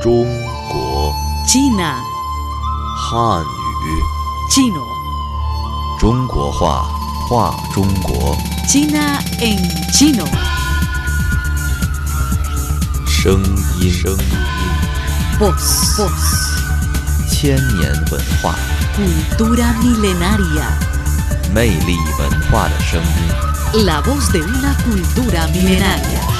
中国 China, 汉语 chino, 中国话话中国 China en chino. 声音声音 Voz, voz, 千年文化 cultura milenaria. 魅力文化的声音。 La voz de una cultura milenaria.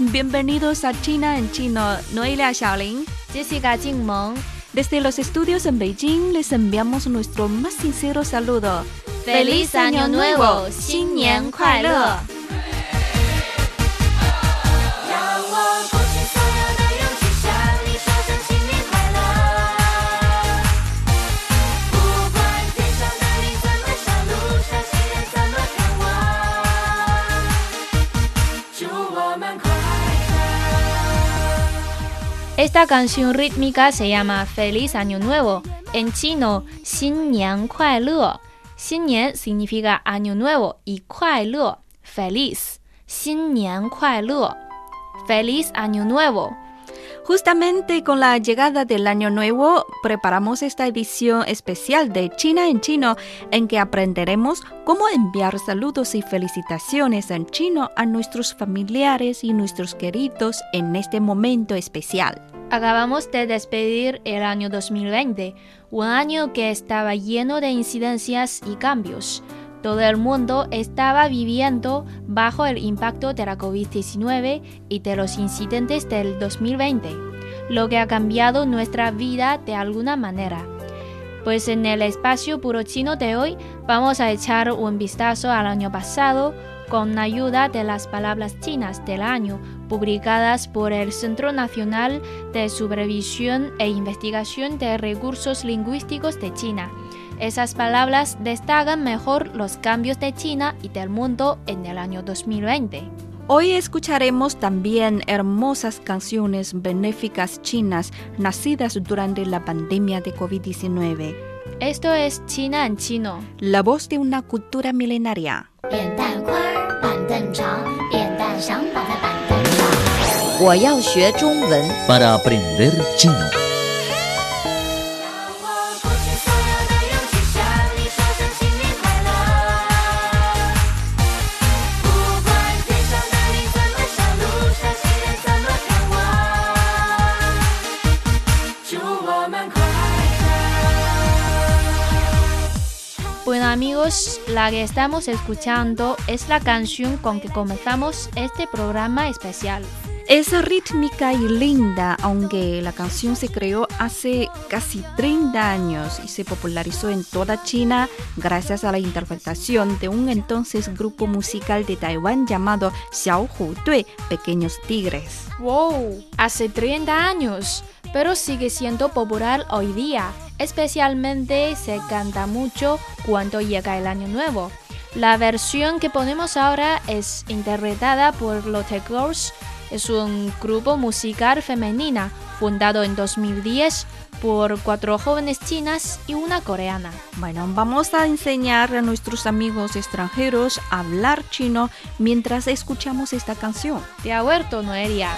bienvenidos a China en Chino. Noelia Xiaolin, Jessica Jingmeng. Desde los estudios en Beijing les enviamos nuestro más sincero saludo. ¡Feliz Año Nuevo! ¡Xin Nian Kuai Esta canción rítmica se llama Feliz Año Nuevo, en chino Xin Nian Kuai Le. Xin Nian significa Año Nuevo y Kuai Le, feliz. Xin Nian Kuai Le, feliz Año Nuevo. Justamente con la llegada del año nuevo, preparamos esta edición especial de China en chino en que aprenderemos cómo enviar saludos y felicitaciones en chino a nuestros familiares y nuestros queridos en este momento especial. Acabamos de despedir el año 2020, un año que estaba lleno de incidencias y cambios. Todo el mundo estaba viviendo bajo el impacto de la COVID-19 y de los incidentes del 2020, lo que ha cambiado nuestra vida de alguna manera. Pues en el espacio puro chino de hoy vamos a echar un vistazo al año pasado con ayuda de las palabras chinas del año publicadas por el Centro Nacional de Supervisión e Investigación de Recursos Lingüísticos de China. Esas palabras destacan mejor los cambios de China y del mundo en el año 2020. Hoy escucharemos también hermosas canciones benéficas chinas nacidas durante la pandemia de COVID-19. Esto es China en chino. La voz de una cultura milenaria. Para aprender chino. Amigos, la que estamos escuchando es la canción con que comenzamos este programa especial. Es rítmica y linda, aunque la canción se creó hace casi 30 años y se popularizó en toda China gracias a la interpretación de un entonces grupo musical de Taiwán llamado Xiaohu Dui, Pequeños Tigres. ¡Wow! Hace 30 años, pero sigue siendo popular hoy día. Especialmente se canta mucho cuando llega el año nuevo. La versión que ponemos ahora es interpretada por Lotte Girls. Es un grupo musical femenina fundado en 2010 por cuatro jóvenes chinas y una coreana. Bueno, vamos a enseñar a nuestros amigos extranjeros a hablar chino mientras escuchamos esta canción. ¿Te ha vuelto, Noelia?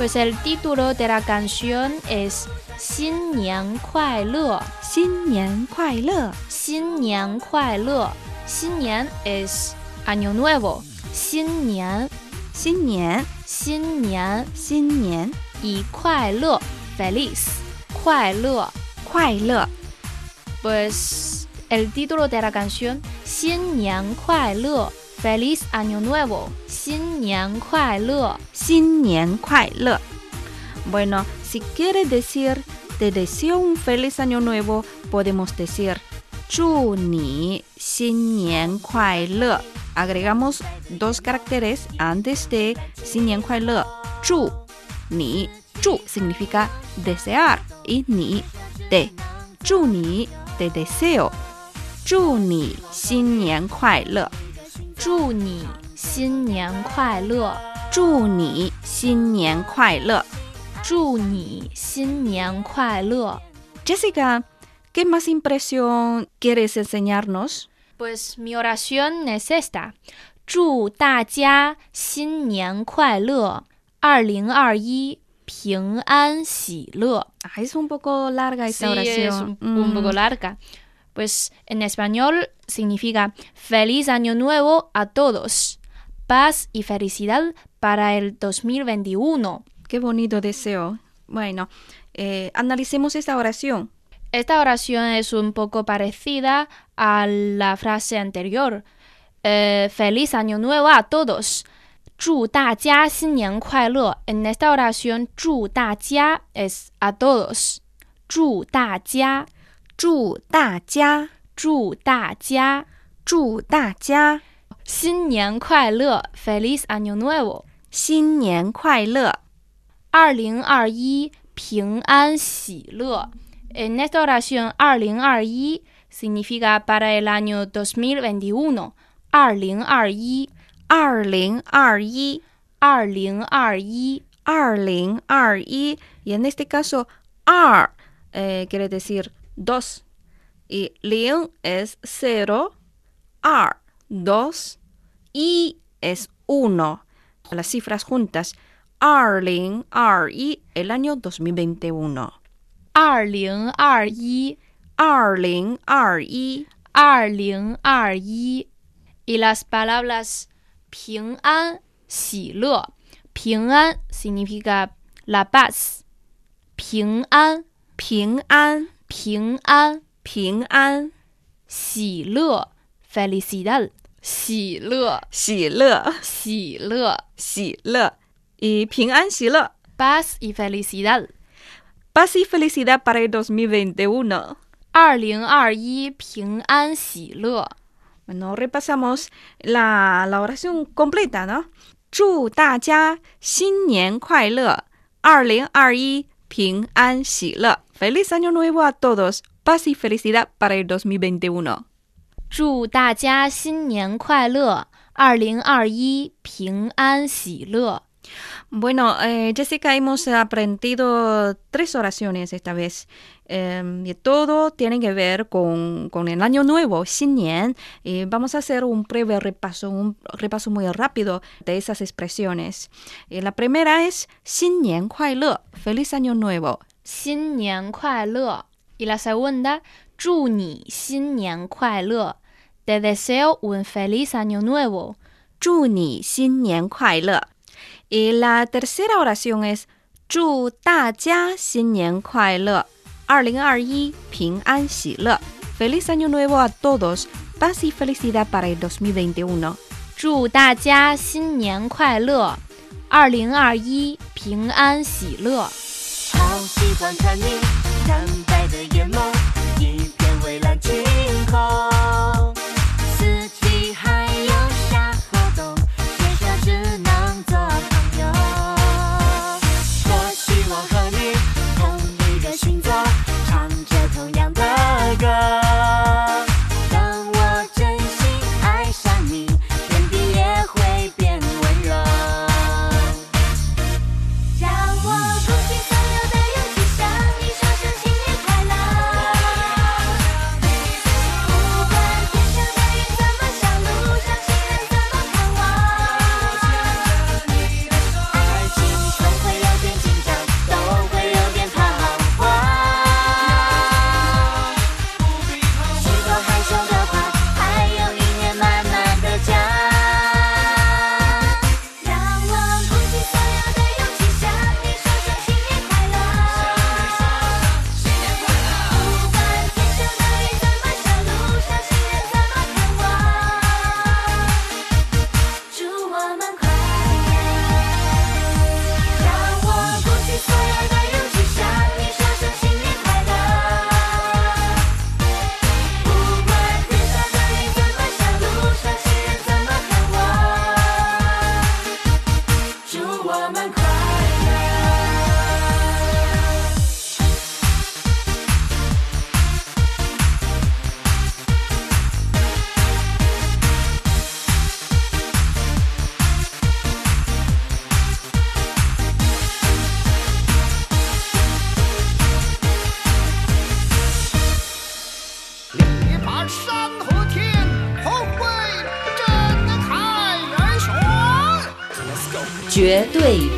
Pues el título de la canción es Xin Nian Kuai Le. Xin Nian Kuai Le. Xin Nian Kuai Le. Xin Nian es año nuevo. Xin Nian. Xin Nian. Xin Nian. Xin Nian. Y Kuai Le. Feliz. Kuai Le. Kuai Le. Pues el título de la canción Xin Nian Kuai Le. Feliz Año Nuevo. 新年快乐.新年快乐. Bueno, si quiere decir te deseo un feliz año nuevo, podemos decir 祝你新年快乐. Agregamos dos caracteres antes de 新年快乐.祝你,祝 significa desear y ni de. 祝你 te deseo. 祝你新年快乐， 祝你新年快乐，祝你新年快乐。祝你新年快乐。 Jessica, ¿qué más impresión quieres enseñarnos? Pues mi oración es esta：祝大家新年快乐，二零二一平安喜乐。 Ah, es un poco larga esta Sí, oración. es un, un poco Mm. larga. Pues en español significa feliz año nuevo a todos, paz y felicidad para el 2021. Qué bonito deseo. Bueno, eh, analicemos esta oración. Esta oración es un poco parecida a la frase anterior. Eh, feliz año nuevo a todos. 祝大家新年快乐. En esta oración, 祝大家 es a todos. 祝大家, 祝大家，祝大家祝大家新年快乐 Feliz año nuevo. 新年快乐，二零二一平安喜乐。En esta oración, 二零二一 significa para el año 2021. 二零二一二零二一，二零二一二零二一，y en este caso 二 eh, quiere decir dos. Y liu es cero, ar, dos, y es uno. Las cifras juntas. Arling, ar, y el año 2021. Arling, ar, y. Arling, ar, y. Arling, ar, y. Y las palabras ping an, xi le. Ping an significa la paz. Ping an. Ping an 平安平安，喜乐 felicidad 喜乐喜乐，喜乐喜乐，y 平安喜乐。 paz y felicidad Paz y felicidad para el 2021. 二零二一平安喜乐 Bueno, repasamos la, la oración completa, ¿no? 祝大家新年快乐，二零二一平安喜乐。 Feliz año nuevo a todos. Paz y felicidad para el 2021. 祝大家新年快乐二零二一平安喜乐 Bueno, eh, Jessica, hemos aprendido tres oraciones esta vez. Eh, y todo tiene que ver con, con el año nuevo, 新年. Y vamos a hacer un breve repaso, un repaso muy rápido de esas expresiones. Y la primera es 新年快乐, feliz año nuevo. 新年快乐 y la segunda 祝你新年快乐 te deseo un feliz año nuevo 祝你新年快乐. Y la tercera oración es 祝大家新年快乐，二零二一平安喜乐。Feliz año nuevo a todos, paz y felicidad para el 2021. 祝大家新年快乐二零二一平安喜乐 好喜欢看你坦白的眼眸，一片蔚蓝晴空。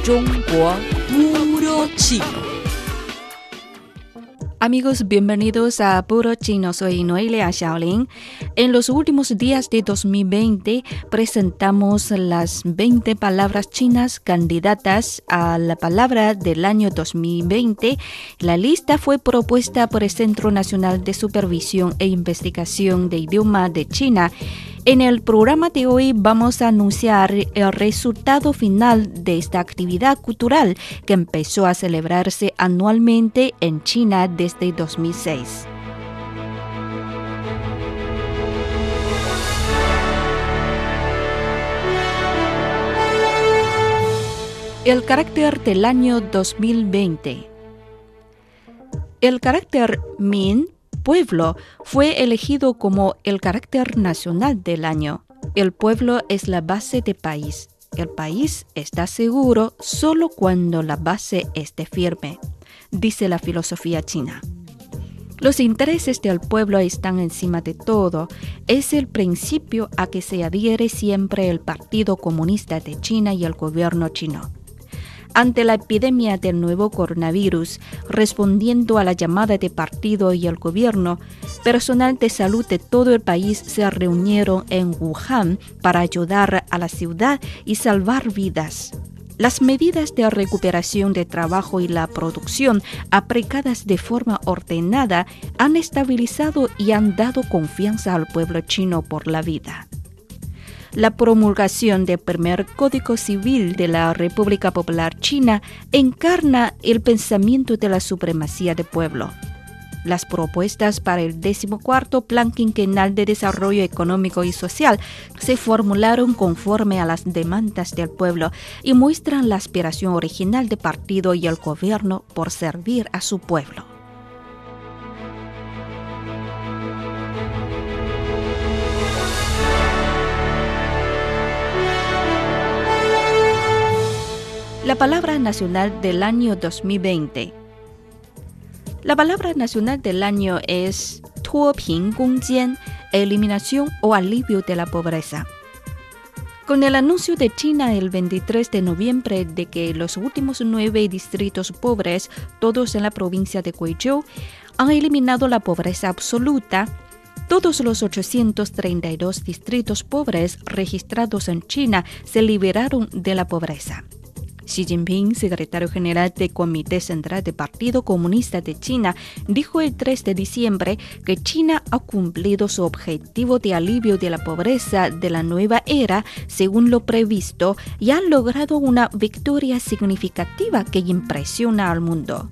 Puro chino. Amigos, bienvenidos a Puro Chino. Soy Noelia Shaolin. En los últimos días de 2020 presentamos las 20 palabras chinas candidatas a la palabra del año 2020. La lista fue propuesta por el Centro Nacional de Supervisión e Investigación de Idioma de China. En el programa de hoy vamos a anunciar el resultado final de esta actividad cultural que empezó a celebrarse anualmente en China desde 2006. El carácter del año 2020. El carácter Min pueblo fue elegido como el carácter nacional del año. El pueblo es la base del país. El país está seguro solo cuando la base esté firme, dice la filosofía china. Los intereses del pueblo están encima de todo. Es el principio a que se adhiere siempre el Partido Comunista de China y el gobierno chino ante la epidemia del nuevo coronavirus, respondiendo a la llamada de partido y el gobierno, personal de salud de todo el país se reunieron en Wuhan para ayudar a la ciudad y salvar vidas. Las medidas de recuperación de trabajo y la producción aplicadas de forma ordenada han estabilizado y han dado confianza al pueblo chino por la vida la promulgación del primer Código Civil de la República Popular China encarna el pensamiento de la supremacía del pueblo. Las propuestas para el 14 Plan Quinquenal de Desarrollo Económico y Social se formularon conforme a las demandas del pueblo y muestran la aspiración original del partido y el gobierno por servir a su pueblo. La palabra nacional del año 2020. La palabra nacional del año es Tuoping Gongjian, eliminación o alivio de la pobreza. Con el anuncio de China el 23 de noviembre de que los últimos nueve distritos pobres, todos en la provincia de Guizhou, han eliminado la pobreza absoluta, todos los 832 distritos pobres registrados en China se liberaron de la pobreza. Xi Jinping, secretario general del Comité Central del Partido Comunista de China, dijo el 3 de diciembre que China ha cumplido su objetivo de alivio de la pobreza de la nueva era según lo previsto y ha logrado una victoria significativa que impresiona al mundo.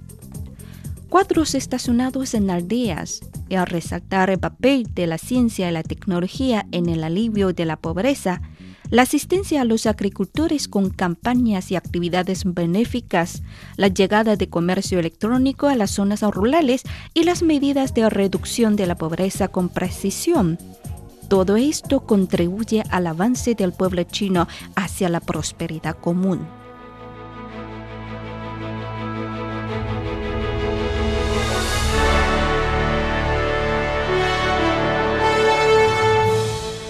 Cuadros estacionados en aldeas y al resaltar el papel de la ciencia y la tecnología en el alivio de la pobreza, la asistencia a los agricultores con campañas y actividades benéficas, la llegada de comercio electrónico a las zonas rurales y las medidas de reducción de la pobreza con precisión. Todo esto contribuye al avance del pueblo chino hacia la prosperidad común.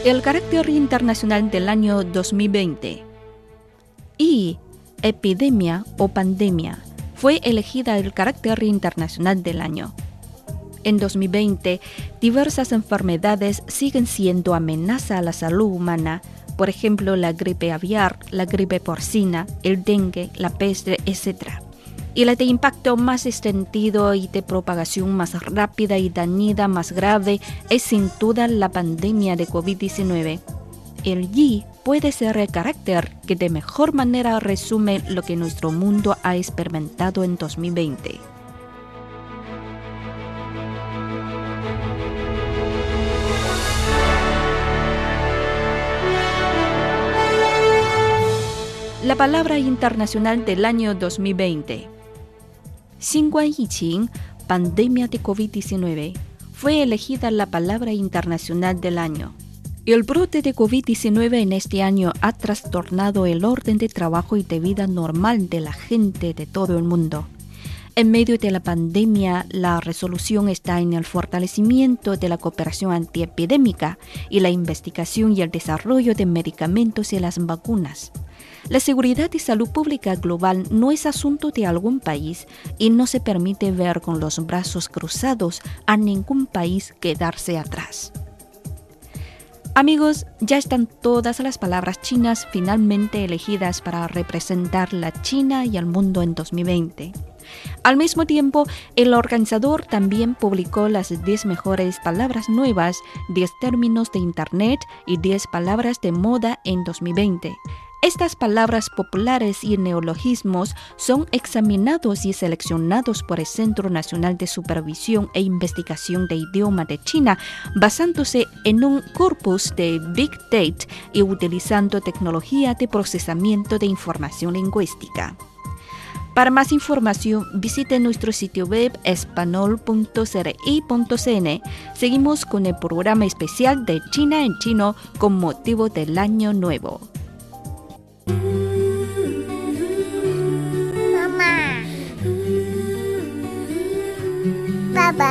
El carácter internacional del año 2020 y epidemia o pandemia fue elegida el carácter internacional del año. En 2020, diversas enfermedades siguen siendo amenaza a la salud humana, por ejemplo la gripe aviar, la gripe porcina, el dengue, la peste, etc y la de impacto más extendido y de propagación más rápida y dañida más grave es sin duda la pandemia de COVID-19. El yi puede ser el carácter que de mejor manera resume lo que nuestro mundo ha experimentado en 2020. La palabra internacional del año 2020. 新冠疫情 pandemia de COVID-19 fue elegida la palabra internacional del año. El brote de COVID-19 en este año ha trastornado el orden de trabajo y de vida normal de la gente de todo el mundo. En medio de la pandemia, la resolución está en el fortalecimiento de la cooperación antiepidémica y la investigación y el desarrollo de medicamentos y las vacunas. La seguridad y salud pública global no es asunto de algún país y no se permite ver con los brazos cruzados a ningún país quedarse atrás. Amigos, ya están todas las palabras chinas finalmente elegidas para representar la China y el mundo en 2020. Al mismo tiempo, el organizador también publicó las 10 mejores palabras nuevas, 10 términos de Internet y 10 palabras de moda en 2020. Estas palabras populares y neologismos son examinados y seleccionados por el Centro Nacional de Supervisión e Investigación de Idioma de China, basándose en un corpus de Big Data y utilizando tecnología de procesamiento de información lingüística. Para más información, visite nuestro sitio web espanol.cri.cn. Seguimos con el programa especial de China en chino con motivo del Año Nuevo. 四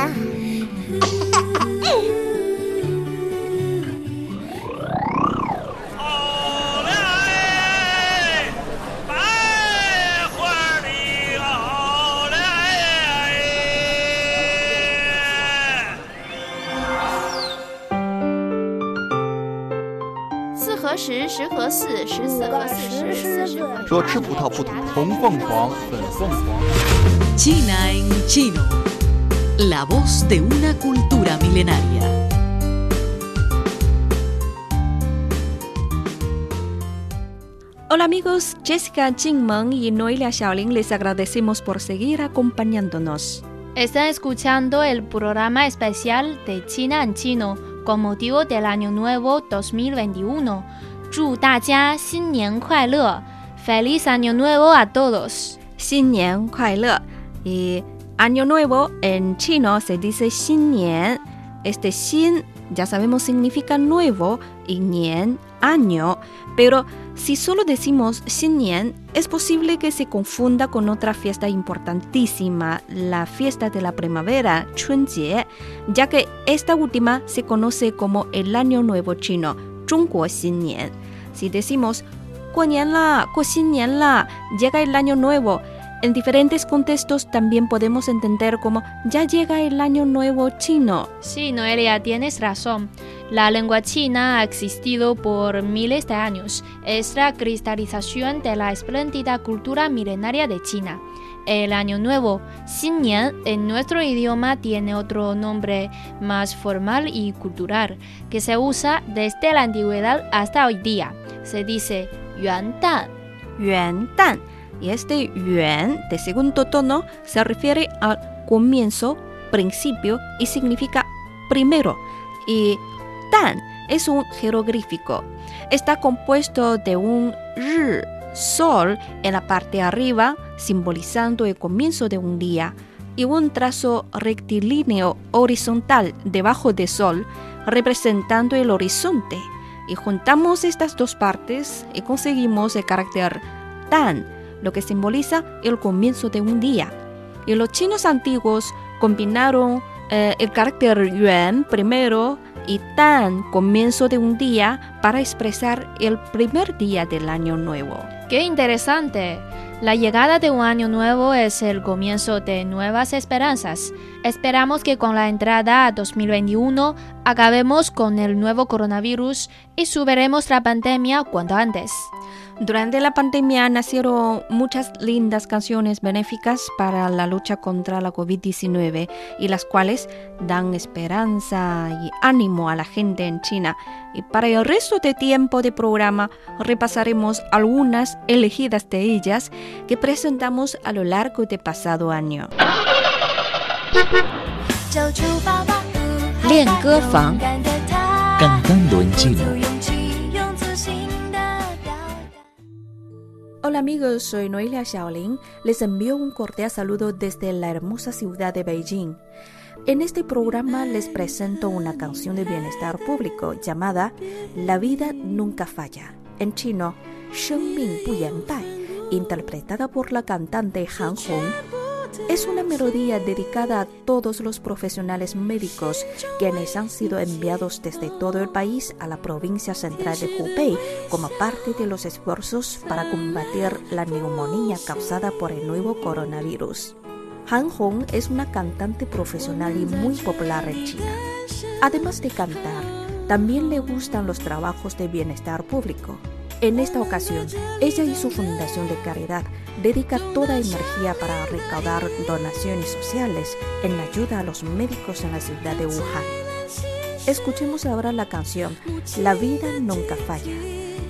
和十，十和四，十四和四十，四和四。说吃葡萄不吐红凤凰，粉凤凰。G nine G nine。China en chino. La voz de una cultura milenaria. Hola amigos, Jessica Jingmeng y Noelia Xiaoling les agradecemos por seguir acompañándonos. Están escuchando el programa especial de China en chino con motivo del Año Nuevo 2021. 祝大家新年快乐！Feliz Año Nuevo a todos！ Xin Nian Kuai Le. Y Año nuevo en chino se dice Xin Nian. Este Xin ya sabemos significa nuevo y Nian año, pero si solo decimos Xin Nian es posible que se confunda con otra fiesta importantísima, la fiesta de la primavera, Chun Jie, ya que esta última se conoce como el Año Nuevo chino, Zhongguo Xin Nian. Si decimos Guo Nian la, Guo Xin Nian la, llega el Año Nuevo en diferentes contextos también podemos entender como ya llega el año nuevo chino. Sí, Noelia, tienes razón. La lengua china ha existido por miles de años. Es la cristalización de la espléndida cultura milenaria de China. El Año Nuevo, Xinnian, en nuestro idioma tiene otro nombre más formal y cultural, que se usa desde la antigüedad hasta hoy día. Se dice Yuan-Dan. Yuan Dan. Y este yuan de segundo tono se refiere al comienzo, principio y significa primero. Y Dan es un jeroglífico. Está compuesto de un ri, sol, en la parte de arriba, simbolizando el comienzo de un día, y un trazo rectilíneo horizontal debajo del sol, representando el horizonte. Y juntamos estas dos partes y conseguimos el carácter Dan, lo que simboliza el comienzo de un día. Y los chinos antiguos combinaron eh, el carácter yuan primero y tan comienzo de un día para expresar el primer día del año nuevo. ¡Qué interesante! La llegada de un año nuevo es el comienzo de nuevas esperanzas. Esperamos que con la entrada a 2021 acabemos con el nuevo coronavirus y superemos la pandemia cuanto antes. Durante la pandemia nacieron muchas lindas canciones benéficas para la lucha contra la COVID-19 y las cuales dan esperanza y ánimo a la gente en China. Y para el resto de tiempo de programa repasaremos algunas elegidas de ellas que presentamos a lo largo del pasado año. 走出爸爸练歌房 Cantando en chino. 勇气， Hola amigos, soy Noelia Shaolin. Les envío un cordial saludo desde la hermosa ciudad de Beijing. En este programa les presento una canción de bienestar público llamada La vida nunca falla, en chino, Sheng Ming interpretada por la cantante Han Hong. Es una melodía dedicada a todos los profesionales médicos quienes han sido enviados desde todo el país a la provincia central de Hubei como parte de los esfuerzos para combatir la neumonía causada por el nuevo coronavirus. Han Hong es una cantante profesional y muy popular en China. Además de cantar, también le gustan los trabajos de bienestar público. En esta ocasión, ella y su fundación de caridad dedica toda energía para recaudar donaciones sociales en ayuda a los médicos en la ciudad de Wuhan. Escuchemos ahora la canción La vida nunca falla,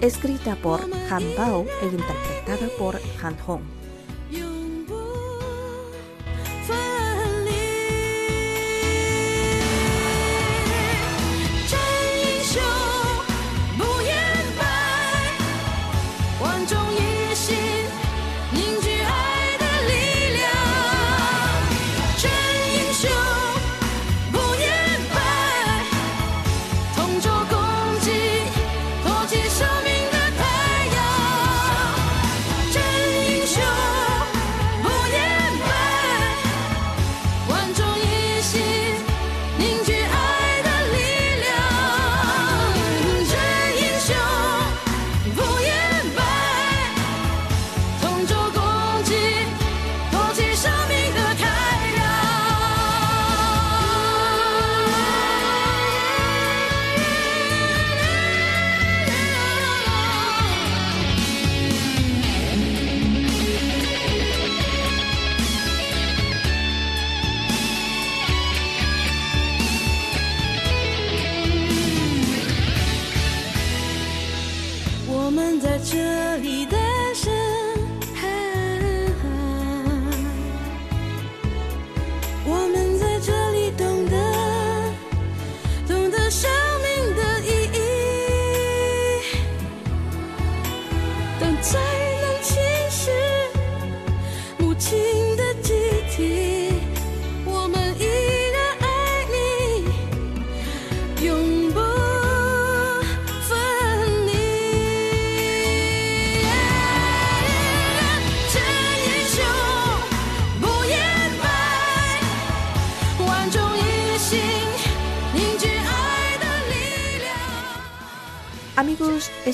escrita por Han Bao e interpretada por Han Hong.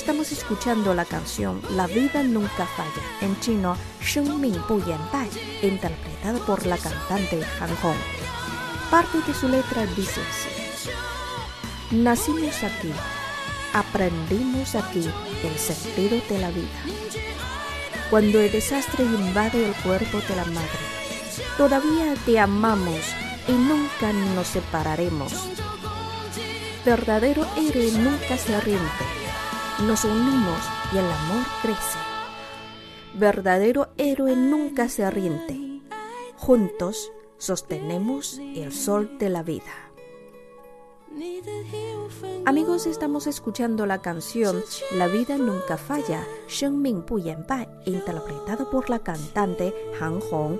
Estamos escuchando la canción La vida nunca falla, en chino Sheng Ming Bu Yan interpretado por la cantante Han Hong. Parte de su letra dice así: Nacimos aquí, aprendimos aquí el sentido de la vida. Cuando el desastre invade el cuerpo de la madre, todavía te amamos y nunca nos separaremos. Verdadero héroe nunca se rinde nos unimos y el amor crece. Verdadero héroe nunca se rinde. Juntos sostenemos el sol de la vida. Amigos, estamos escuchando la canción La vida nunca falla, Sheng Ming interpretado por la cantante Han Hong.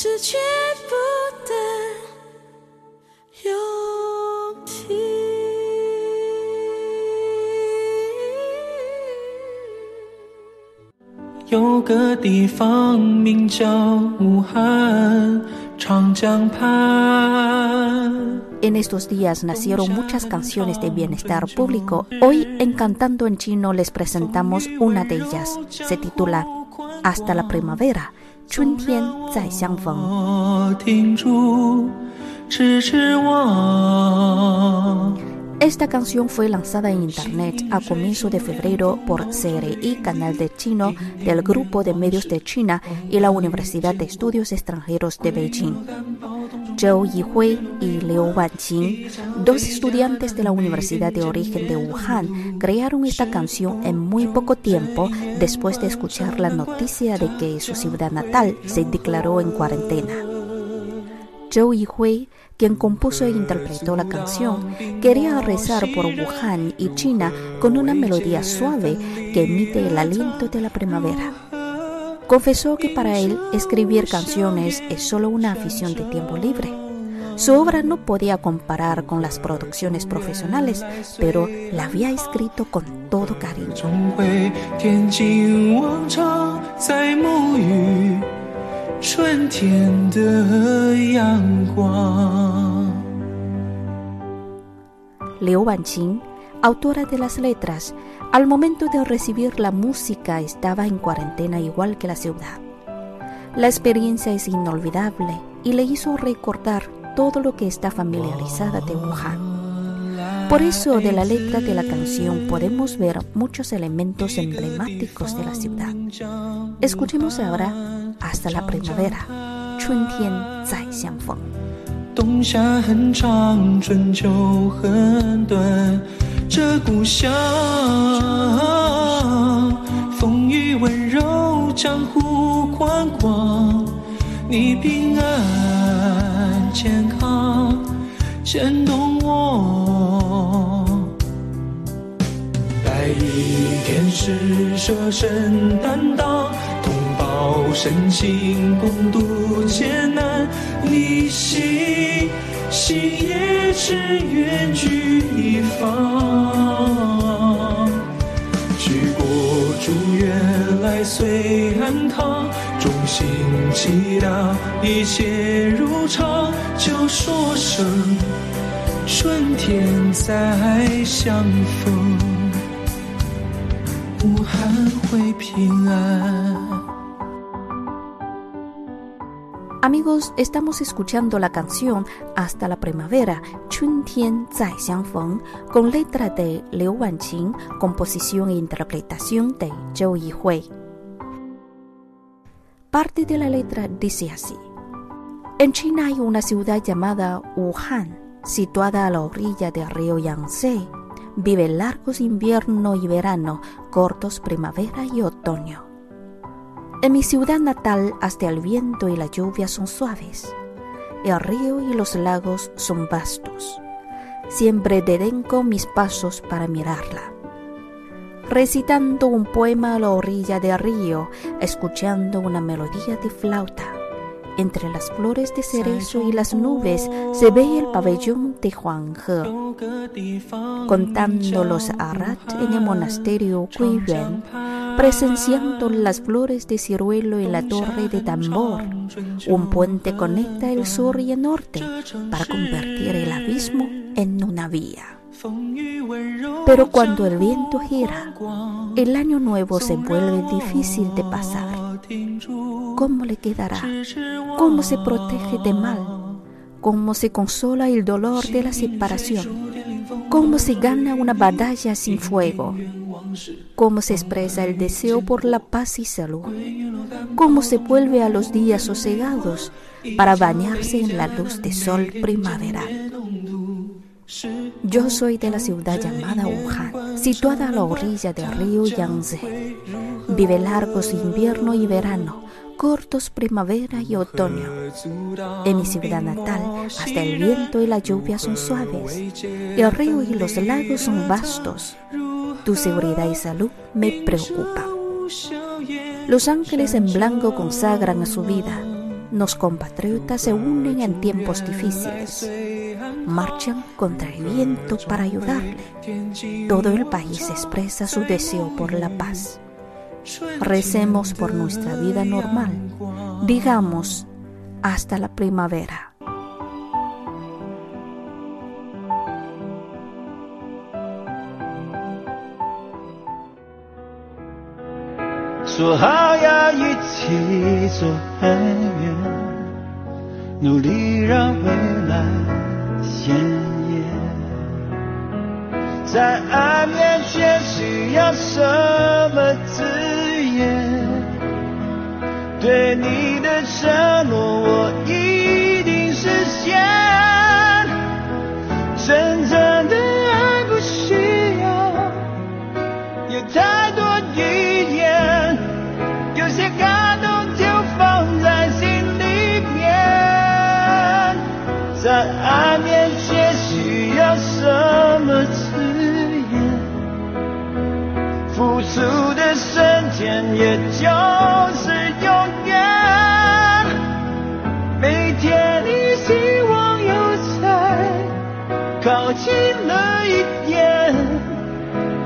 是全部的勇气。有个地方名叫武汉长江畔。 En estos días nacieron muchas canciones de bienestar público. Hoy en Cantando en Chino les presentamos una de ellas. Se titula Hasta la primavera. 春天再相逢。我停住，痴痴望。 Esta canción fue lanzada en internet a comienzo de febrero por CRI, canal de chino del Grupo de Medios de China y la Universidad de Estudios Extranjeros de Beijing. Zhou Yihui y Liu Wanqing, dos estudiantes de la Universidad de Origen de Wuhan, crearon esta canción en muy poco tiempo después de escuchar la noticia de que su ciudad natal se declaró en cuarentena. Zhou Yihui, quien compuso e interpretó la canción, quería rezar por Wuhan y China con una melodía suave que emite el aliento de la primavera. Confesó que para él escribir canciones es solo una afición de tiempo libre. Su obra no podía comparar con las producciones profesionales, pero la había escrito con todo cariño. Liu Wanqing, autora de las letras, al momento de recibir la música estaba en cuarentena igual que la ciudad. La experiencia es inolvidable y le hizo recordar todo lo que está familiarizada de Wuhan. Por eso de la letra de la canción podemos ver muchos elementos emblemáticos de la ciudad. Escuchemos ahora Hasta la primavera, 春天再相逢。冬夏很长，春秋很短， 这故乡风雨温柔，江湖宽广，你平安健康，牵动我。白衣天使舍身担当，同胞深情共度艰难。逆行，心也只愿聚一方。举国祝愿来岁安康，衷心祈祷一切如常。就说声春天再相逢，武汉会平安。Amigos, estamos escuchando la canción Hasta la primavera, Chun Tian Zai Xiangfeng, con letra de Liu Wanqing, composición e interpretación de Zhou Yihui. Parte de la letra dice así: En China hay una ciudad llamada Wuhan, situada a la orilla del río Yangtze. Vive largos invierno y verano, cortos primavera y otoño. En mi ciudad natal hasta el viento y la lluvia son suaves. El río y los lagos son vastos. Siempre detengo mis pasos para mirarla. Recitando un poema a la orilla del río, escuchando una melodía de flauta. Entre las flores de cerezo y las nubes se ve el pabellón de Huanghe. Contando los arat en el monasterio presenciando las flores de ciruelo en la torre de tambor. Un puente conecta el sur y el norte para convertir el abismo en una vía. Pero cuando el viento gira, el año nuevo se vuelve difícil de pasar. ¿Cómo le quedará? ¿Cómo se protege de mal? ¿Cómo se consola el dolor de la separación? ¿Cómo se gana una batalla sin fuego? ¿Cómo se expresa el deseo por la paz y salud? ¿Cómo se vuelve a los días sosegados para bañarse en la luz de sol primaveral? Yo soy de la ciudad llamada Wuhan, situada a la orilla del río Yangtze. Vive largos invierno y verano, cortos primavera y otoño. En mi ciudad natal, hasta el viento y la lluvia son suaves. El río y los lagos son vastos. Tu seguridad y salud me preocupan. Los ángeles en blanco consagran a su vida. Los compatriotas se unen en tiempos difíciles. Marchan contra el viento para ayudarle. Todo el país expresa su deseo por la paz. Recemos por nuestra vida normal. Digamos, hasta la primavera. 说好要一起走很远，努力让未来鲜艳。 在爱面前需要什么字眼？对你的承诺我一定实现。真正的爱不需要有太多语言。有些感动就放在心里面，在爱面无数的瞬间，也就是永远。每天你希望又再靠近了一点，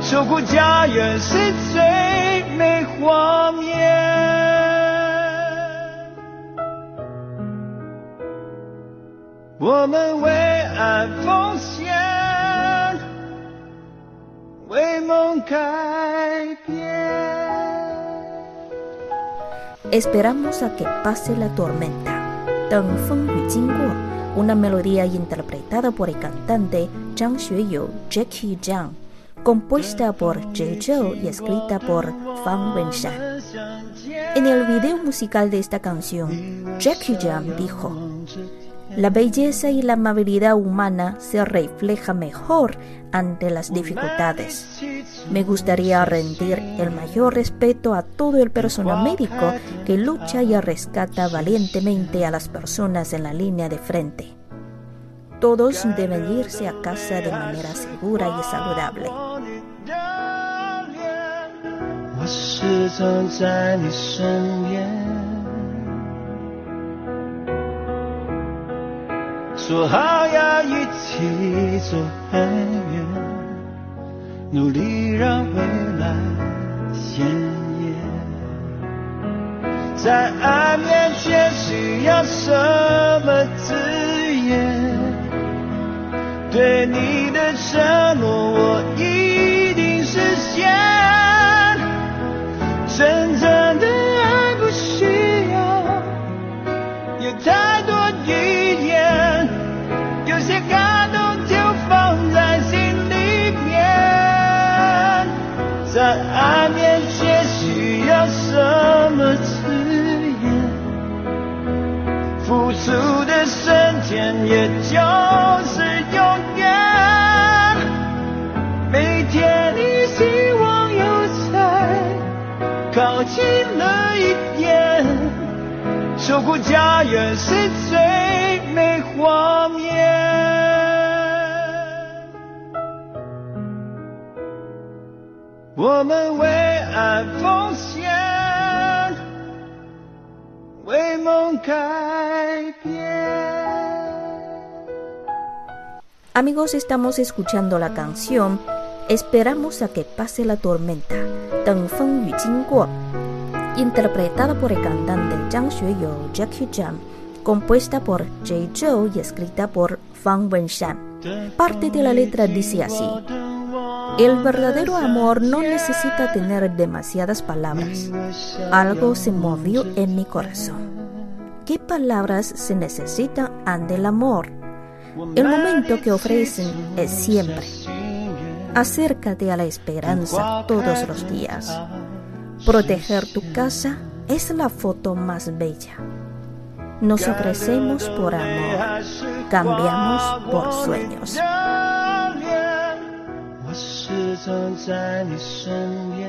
守护家园是最美画面。我们为爱奉献，为梦开。Esperamos a que pase la tormenta. Deng Feng Yu Jingguo, una melodía interpretada por el cantante Zhang Xueyou, Jackie Zhang, compuesta por Zhe Zhou y escrita por Fang Wenshan. En el video musical de esta canción, Jackie Zhang dijo, la belleza y la amabilidad humana se refleja mejor ante las dificultades. Me gustaría rendir el mayor respeto a todo el personal médico que lucha y rescata valientemente a las personas en la línea de frente. Todos deben irse a casa de manera segura y saludable. 说好要一起走很远，努力让未来鲜艳。在爱面前需要什么字眼？对你的承诺我一定实现。就是永远。每天你希望有才靠近了一点，守护家园是最美画面。我们为爱奉献，为梦开 Amigos, estamos escuchando la canción Esperamos a que pase la tormenta, Deng Feng Yu Jing Guo, interpretada por el cantante Zhang Xueyou, Jackie Chan, compuesta por Jay Zhou y escrita por Fang Wenshan. Parte de la letra dice así: El verdadero amor no necesita tener demasiadas palabras. Algo se movió en mi corazón. ¿Qué palabras se necesitan ante el amor? El momento que ofrecen es siempre. Acércate a la esperanza todos los días. Proteger tu casa es la foto más bella. Nos ofrecemos por amor, cambiamos por sueños. 我始终在你身边。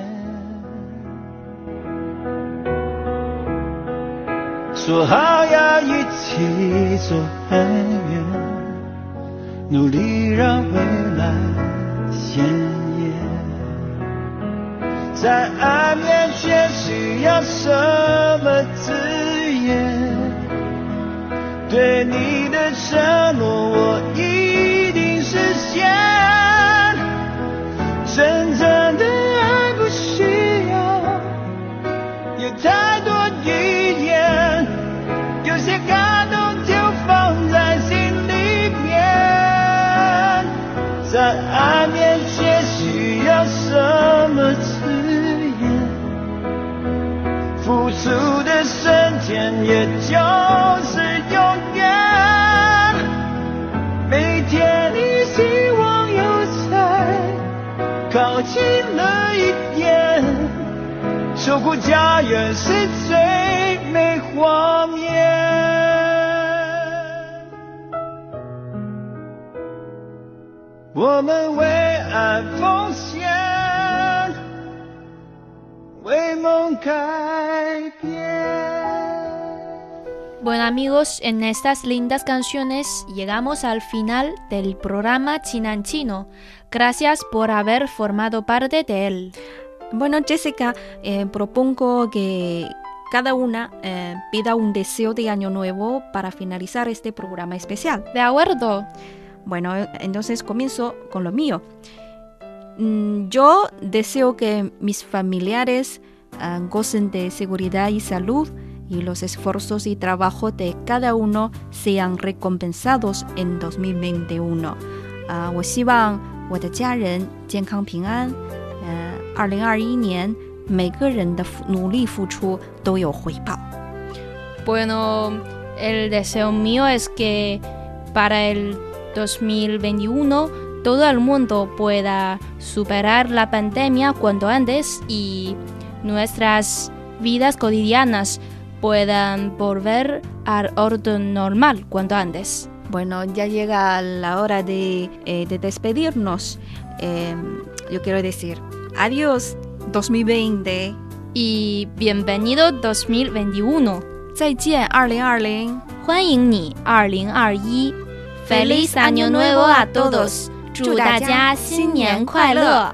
说好要一起走很远， 努力让未来鲜艳。在爱面前需要什么字眼？对你的承诺我一守护家园是最美画面。我们为爱奉献，为梦改变。 Bueno amigos, en estas lindas canciones llegamos al final del programa China en Chino. Gracias por haber formado parte de él. Bueno, Jessica, eh, propongo que cada una eh, pida un deseo de año nuevo para finalizar este programa especial. De acuerdo. Bueno, entonces comienzo con lo mío. Mm, yo deseo que mis familiares ah, gocen de seguridad y salud y los esfuerzos y trabajo de cada uno sean recompensados en 2021。啊、我希望我的家人健康平安。 呃，二零二一年每个人的付努力付出都有回报。 Bueno, el deseo mío es que para el 2021 todo el mundo pueda superar la pandemia cuanto antes y nuestras vidas cotidianas puedan volver al orden normal cuanto antes. Bueno, ya llega la hora de, eh, de despedirnos. Eh, yo quiero decir, adiós 2020， Y bienvenido 2021，再见2020。欢迎你2021 Feliz Año Nuevo a todos！祝大家新年快乐！